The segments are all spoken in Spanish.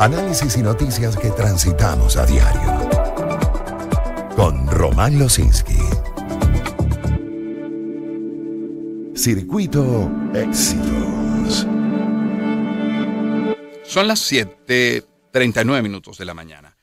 Análisis y noticias que transitamos a diario. Con Román Losinski. Circuito Éxitos. Son las 7:39 minutos de la mañana.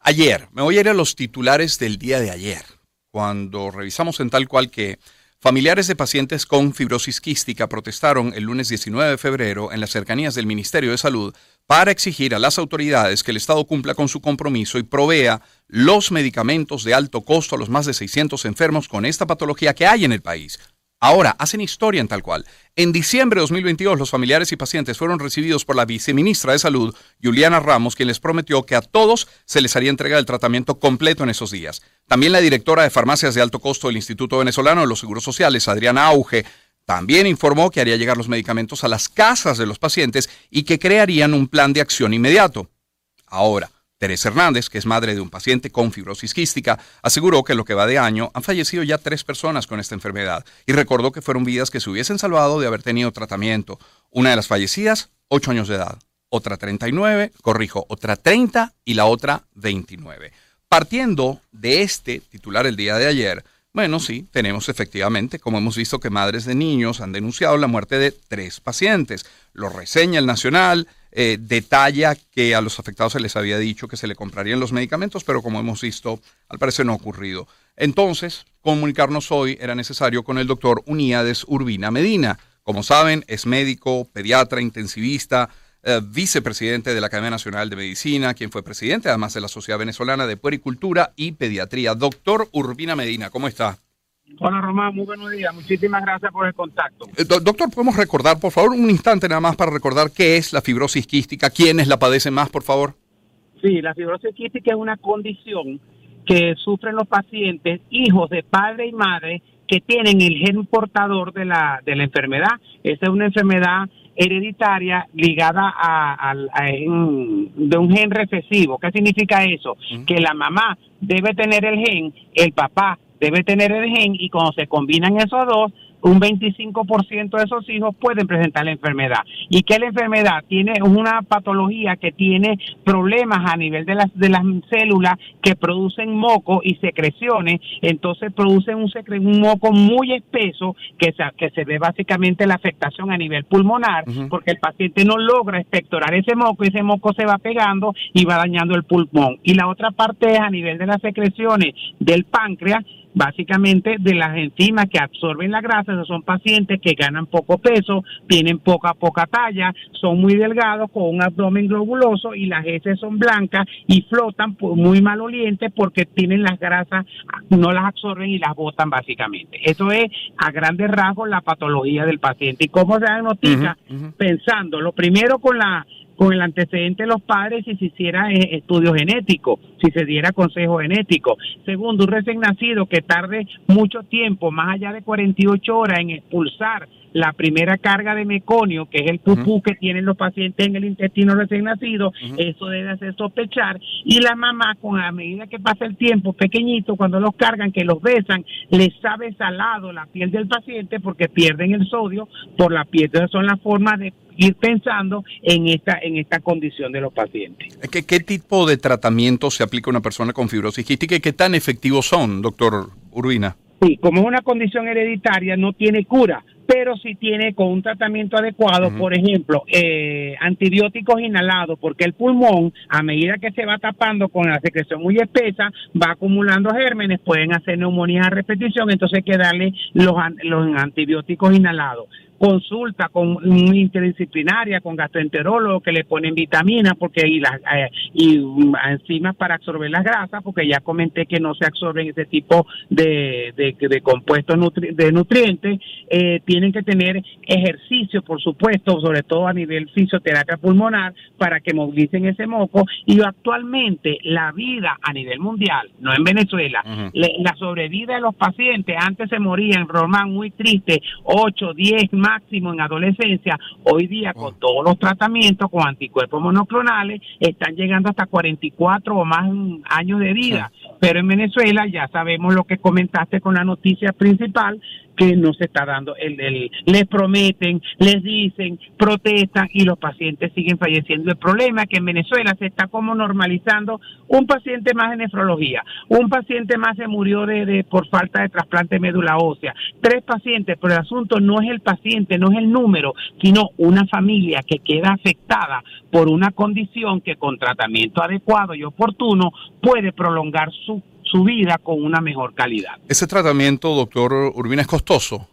Ayer, me voy a ir a los titulares del día de ayer, cuando revisamos en tal cual que Familiares de pacientes con fibrosis quística protestaron el lunes 19 de febrero en las cercanías del Ministerio de Salud para exigir a las autoridades que el Estado cumpla con su compromiso y provea los medicamentos de alto costo a los más de 600 enfermos con esta patología que hay en el país. Ahora, hacen historia en tal cual. En diciembre de 2022, los familiares y pacientes fueron recibidos por la viceministra de Salud, Juliana Ramos, quien les prometió que a todos se les haría entrega del tratamiento completo en esos días. También la directora de farmacias de alto costo del Instituto Venezolano de los Seguros Sociales, Adriana Auge, también informó que haría llegar los medicamentos a las casas de los pacientes y que crearían un plan de acción inmediato. Ahora, Teresa Hernández, que es madre de un paciente con fibrosis quística, aseguró que en lo que va de año han fallecido ya tres personas con esta enfermedad y recordó que fueron vidas que se hubiesen salvado de haber tenido tratamiento. Una de las fallecidas, 8 años de edad, otra 39, corrijo, otra 30 y la otra 29. Partiendo de este titular el día de ayer, bueno, sí, tenemos efectivamente, como hemos visto que madres de niños han denunciado la muerte de tres pacientes. Lo reseña el Nacional, eh, detalla que a los afectados se les había dicho que se le comprarían los medicamentos, pero como hemos visto, al parecer no ha ocurrido. Entonces, comunicarnos hoy era necesario con el doctor Uníades Urbina Medina. Como saben, es médico, pediatra, intensivista, eh, vicepresidente de la Academia Nacional de Medicina, quien fue presidente además de la Sociedad Venezolana de Puericultura y Pediatría. Doctor Urbina Medina, ¿cómo está? Hola Román, muy buenos días. Muchísimas gracias por el contacto. Eh, doctor, ¿podemos recordar, por favor, un instante nada más para recordar qué es la fibrosis quística? ¿Quiénes la padecen más, por favor? Sí, la fibrosis quística es una condición que sufren los pacientes, hijos de padre y madre, que tienen el gen portador de la, de la enfermedad. Esa es una enfermedad hereditaria ligada a, de un gen recesivo. ¿Qué significa eso? Que la mamá debe tener el gen, el papá debe tener el gen y cuando se combinan esos dos, un 25% de esos hijos pueden presentar la enfermedad. Y que la enfermedad tiene una patología que tiene problemas a nivel de las, de las células que producen moco y secreciones, entonces producen un, un moco muy espeso que se, que se ve básicamente la afectación a nivel pulmonar, porque el paciente no logra expectorar ese moco y ese moco se va pegando y va dañando el pulmón. Y la otra parte es a nivel de las secreciones del páncreas, básicamente de las enzimas que absorben la grasa, esos son pacientes que ganan poco peso, tienen poca poca talla, son muy delgados con un abdomen globuloso y las heces son blancas y flotan muy malolientes porque tienen las grasas, no las absorben y las botan básicamente. Eso es a grandes rasgos la patología del paciente. ¿Y cómo se diagnostica? Pensando, lo primero con la con el antecedente de los padres si se hiciera eh, estudio genético, si se diera consejo genético. Segundo, un recién nacido que tarde mucho tiempo, más allá de 48 horas, en expulsar la primera carga de meconio, que es el pupú que tienen los pacientes en el intestino recién nacido, eso debe hacer sospechar. Y la mamá, con a medida que pasa el tiempo, pequeñito, cuando los cargan, que los besan, les sabe salado la piel del paciente porque pierden el sodio por la piel. Entonces son las formas de ir pensando en esta en esta condición de los pacientes. ¿Qué, qué tipo de tratamiento se aplica a una persona con fibrosis quística y qué tan efectivos son, doctor Urbina? Sí, como es una condición hereditaria, no tiene cura, pero si tiene con un tratamiento adecuado, por ejemplo, eh, antibióticos inhalados, porque el pulmón, a medida que se va tapando con la secreción muy espesa, va acumulando gérmenes, pueden hacer neumonías a repetición, entonces hay que darle los, los antibióticos inhalados consulta con interdisciplinaria, con gastroenterólogo que le ponen vitaminas porque y las eh, y enzimas para absorber las grasas, porque ya comenté que no se absorben ese tipo de, de, compuestos de nutrientes. Eh, tienen que tener ejercicio, por supuesto, sobre todo a nivel fisioterapia pulmonar, para que movilicen ese moco. Y actualmente la vida a nivel mundial, no en Venezuela, la sobrevida de los pacientes, antes se morían, Román, muy triste, 8, 10 máximo en adolescencia, hoy día con oh. todos los tratamientos, con anticuerpos monoclonales, están llegando hasta 44 o más años de vida. Pero en Venezuela ya sabemos lo que comentaste con la noticia principal, que no se está dando. El, el, les prometen, les dicen, protestan y los pacientes siguen falleciendo. El problema es que en Venezuela se está como normalizando un paciente más de nefrología, un paciente más se murió de, de por falta de trasplante de médula ósea, tres pacientes, pero el asunto no es el paciente, no es el número, sino una familia que queda afectada por una condición que con tratamiento adecuado y oportuno puede prolongar su su vida con una mejor calidad. ¿Ese tratamiento, doctor Urbina, es costoso?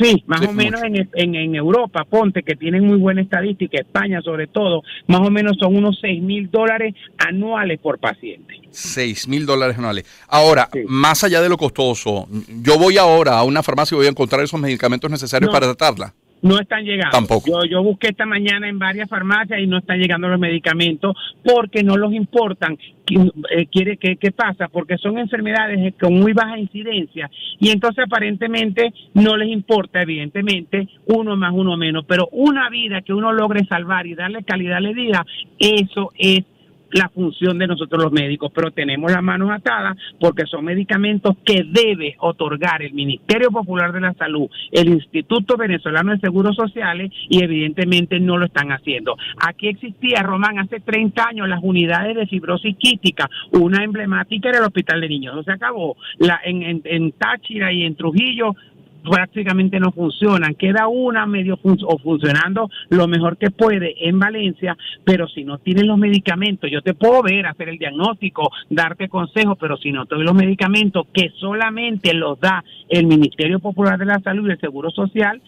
Sí, más o menos en, en, en, Europa, ponte que tienen muy buena estadística, España sobre todo, más o menos son unos 6 mil dólares anuales por paciente. 6 mil dólares anuales. Ahora, sí. más allá de lo costoso, yo voy ahora a una farmacia y voy a encontrar esos medicamentos necesarios no. para tratarla no están llegando. Tampoco. Yo, yo busqué esta mañana en varias farmacias y no están llegando los medicamentos porque no los importan. Eh, quiere ¿Qué, ¿Qué pasa? Porque son enfermedades con muy baja incidencia y entonces aparentemente no les importa, evidentemente, uno más, uno menos. Pero una vida que uno logre salvar y darle calidad de vida, eso es la función de nosotros los médicos, pero tenemos las manos atadas porque son medicamentos que debe otorgar el Ministerio Popular de la Salud, el Instituto Venezolano de Seguros Sociales y evidentemente no lo están haciendo. Aquí existía, Román, hace 30 años las unidades de fibrosis quística, una emblemática era el Hospital de Niños, no se acabó. La, en, Táchira y en Trujillo prácticamente no funcionan. Queda una medio o funcionando lo mejor que puede en Valencia, pero si no tienes los medicamentos, yo te puedo ver, hacer el diagnóstico, darte consejos, pero si no te doy los medicamentos que solamente los da el Ministerio Popular de la Salud y el Seguro Social,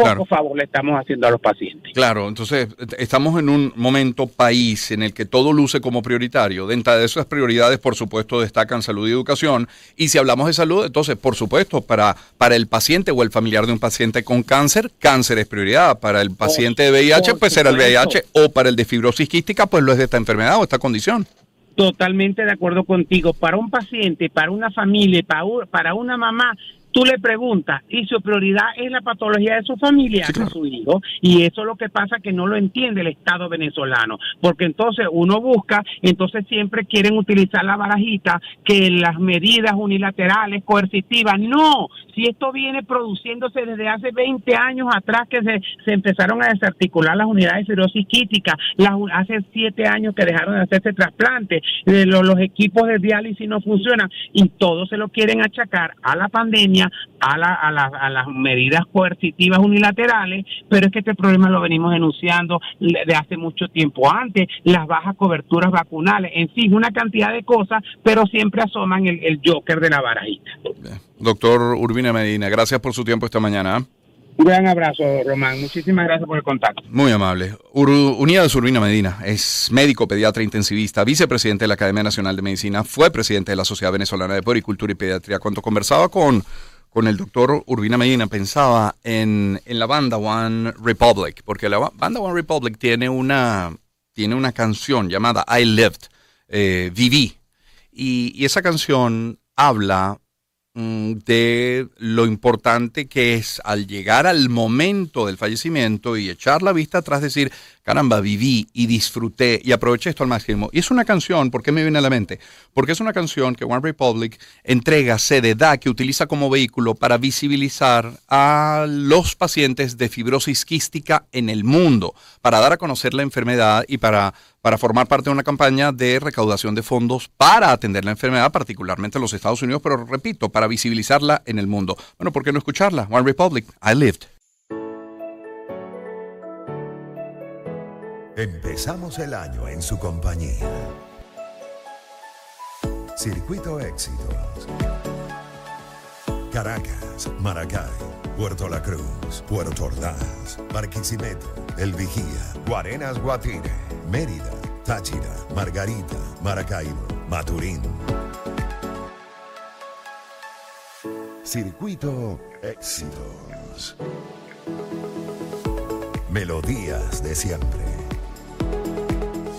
poco claro. favor le estamos haciendo a los pacientes. Claro, entonces estamos en un momento país en el que todo luce como prioritario. Dentro de esas prioridades, por supuesto, destacan salud y educación. Y si hablamos de salud, entonces, por supuesto, para, para el paciente o el familiar de un paciente con cáncer, cáncer es prioridad. Para el paciente de VIH, pues será el VIH. O para el de fibrosis quística, pues lo es de esta enfermedad o esta condición. Totalmente de acuerdo contigo. Para un paciente, para una familia, para, para una mamá, tú le preguntas y su prioridad es la patología de su familia, sí, claro. de su hijo, y eso es lo que pasa que no lo entiende el Estado venezolano, porque entonces uno busca, entonces siempre quieren utilizar la barajita que las medidas unilaterales, coercitivas, no, si esto viene produciéndose desde hace 20 años atrás que se, se empezaron a desarticular las unidades de cirrosis quítica, las, hace 7 años que dejaron de hacerse trasplantes, eh, los, los equipos de diálisis no funcionan, y todo se lo quieren achacar a la pandemia a, la, a, la, a, las medidas coercitivas unilaterales, pero es que este problema lo venimos denunciando de hace mucho tiempo antes, las bajas coberturas vacunales, en fin, una cantidad de cosas, pero siempre asoman el, el joker de la barajita. Doctor Urbina Medina, gracias por su tiempo esta mañana. Un gran abrazo, Román. Muchísimas gracias por el contacto. Muy amable. Ur Unidas Urbina Medina es médico, pediatra intensivista, vicepresidente de la Academia Nacional de Medicina, fue presidente de la Sociedad Venezolana de Puericultura y Pediatría. Cuando conversaba con, con el doctor Urbina Medina, pensaba en, en la banda One Republic, porque la banda One Republic tiene una, tiene una canción llamada I Lived, eh, Viví. Y, y esa canción habla de lo importante que es al llegar al momento del fallecimiento y echar la vista atrás, decir, caramba, viví y disfruté y aproveché esto al máximo. Y es una canción, ¿por qué me viene a la mente? Porque es una canción que One Republic entrega, sede, da, que utiliza como vehículo para visibilizar a los pacientes de fibrosis quística en el mundo, para dar a conocer la enfermedad y para, para formar parte de una campaña de recaudación de fondos para atender la enfermedad, particularmente en los Estados Unidos, pero repito, para visibilizarla en el mundo. Bueno, ¿por qué no escucharla? One Republic, I lived. Empezamos el año en su compañía. Circuito Éxitos. Caracas, Maracay, Puerto La Cruz, Puerto Ordaz, Barquisimeto, El Vigía, Guarenas Guatire, Mérida, Táchira, Margarita, Maracaibo, Maturín. Circuito Éxitos. Melodías de siempre.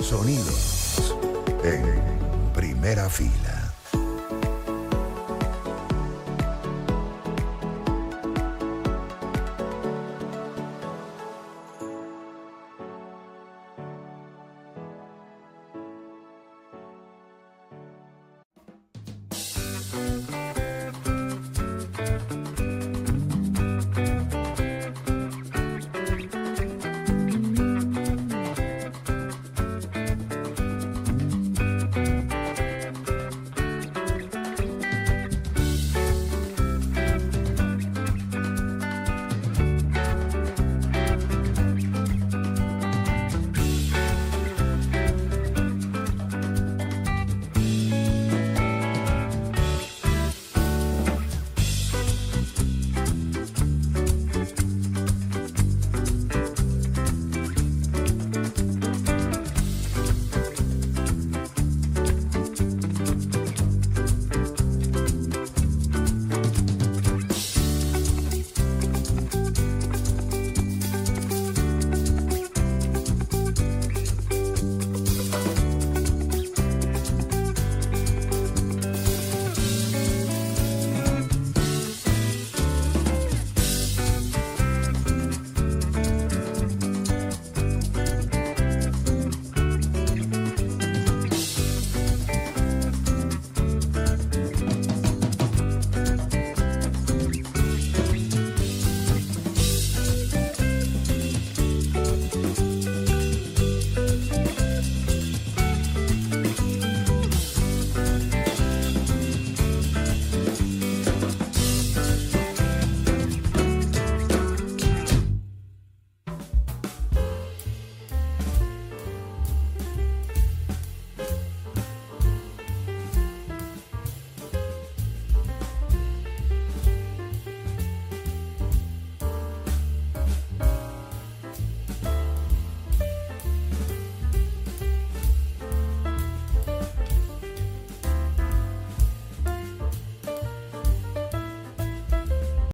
Sonidos en primera fila.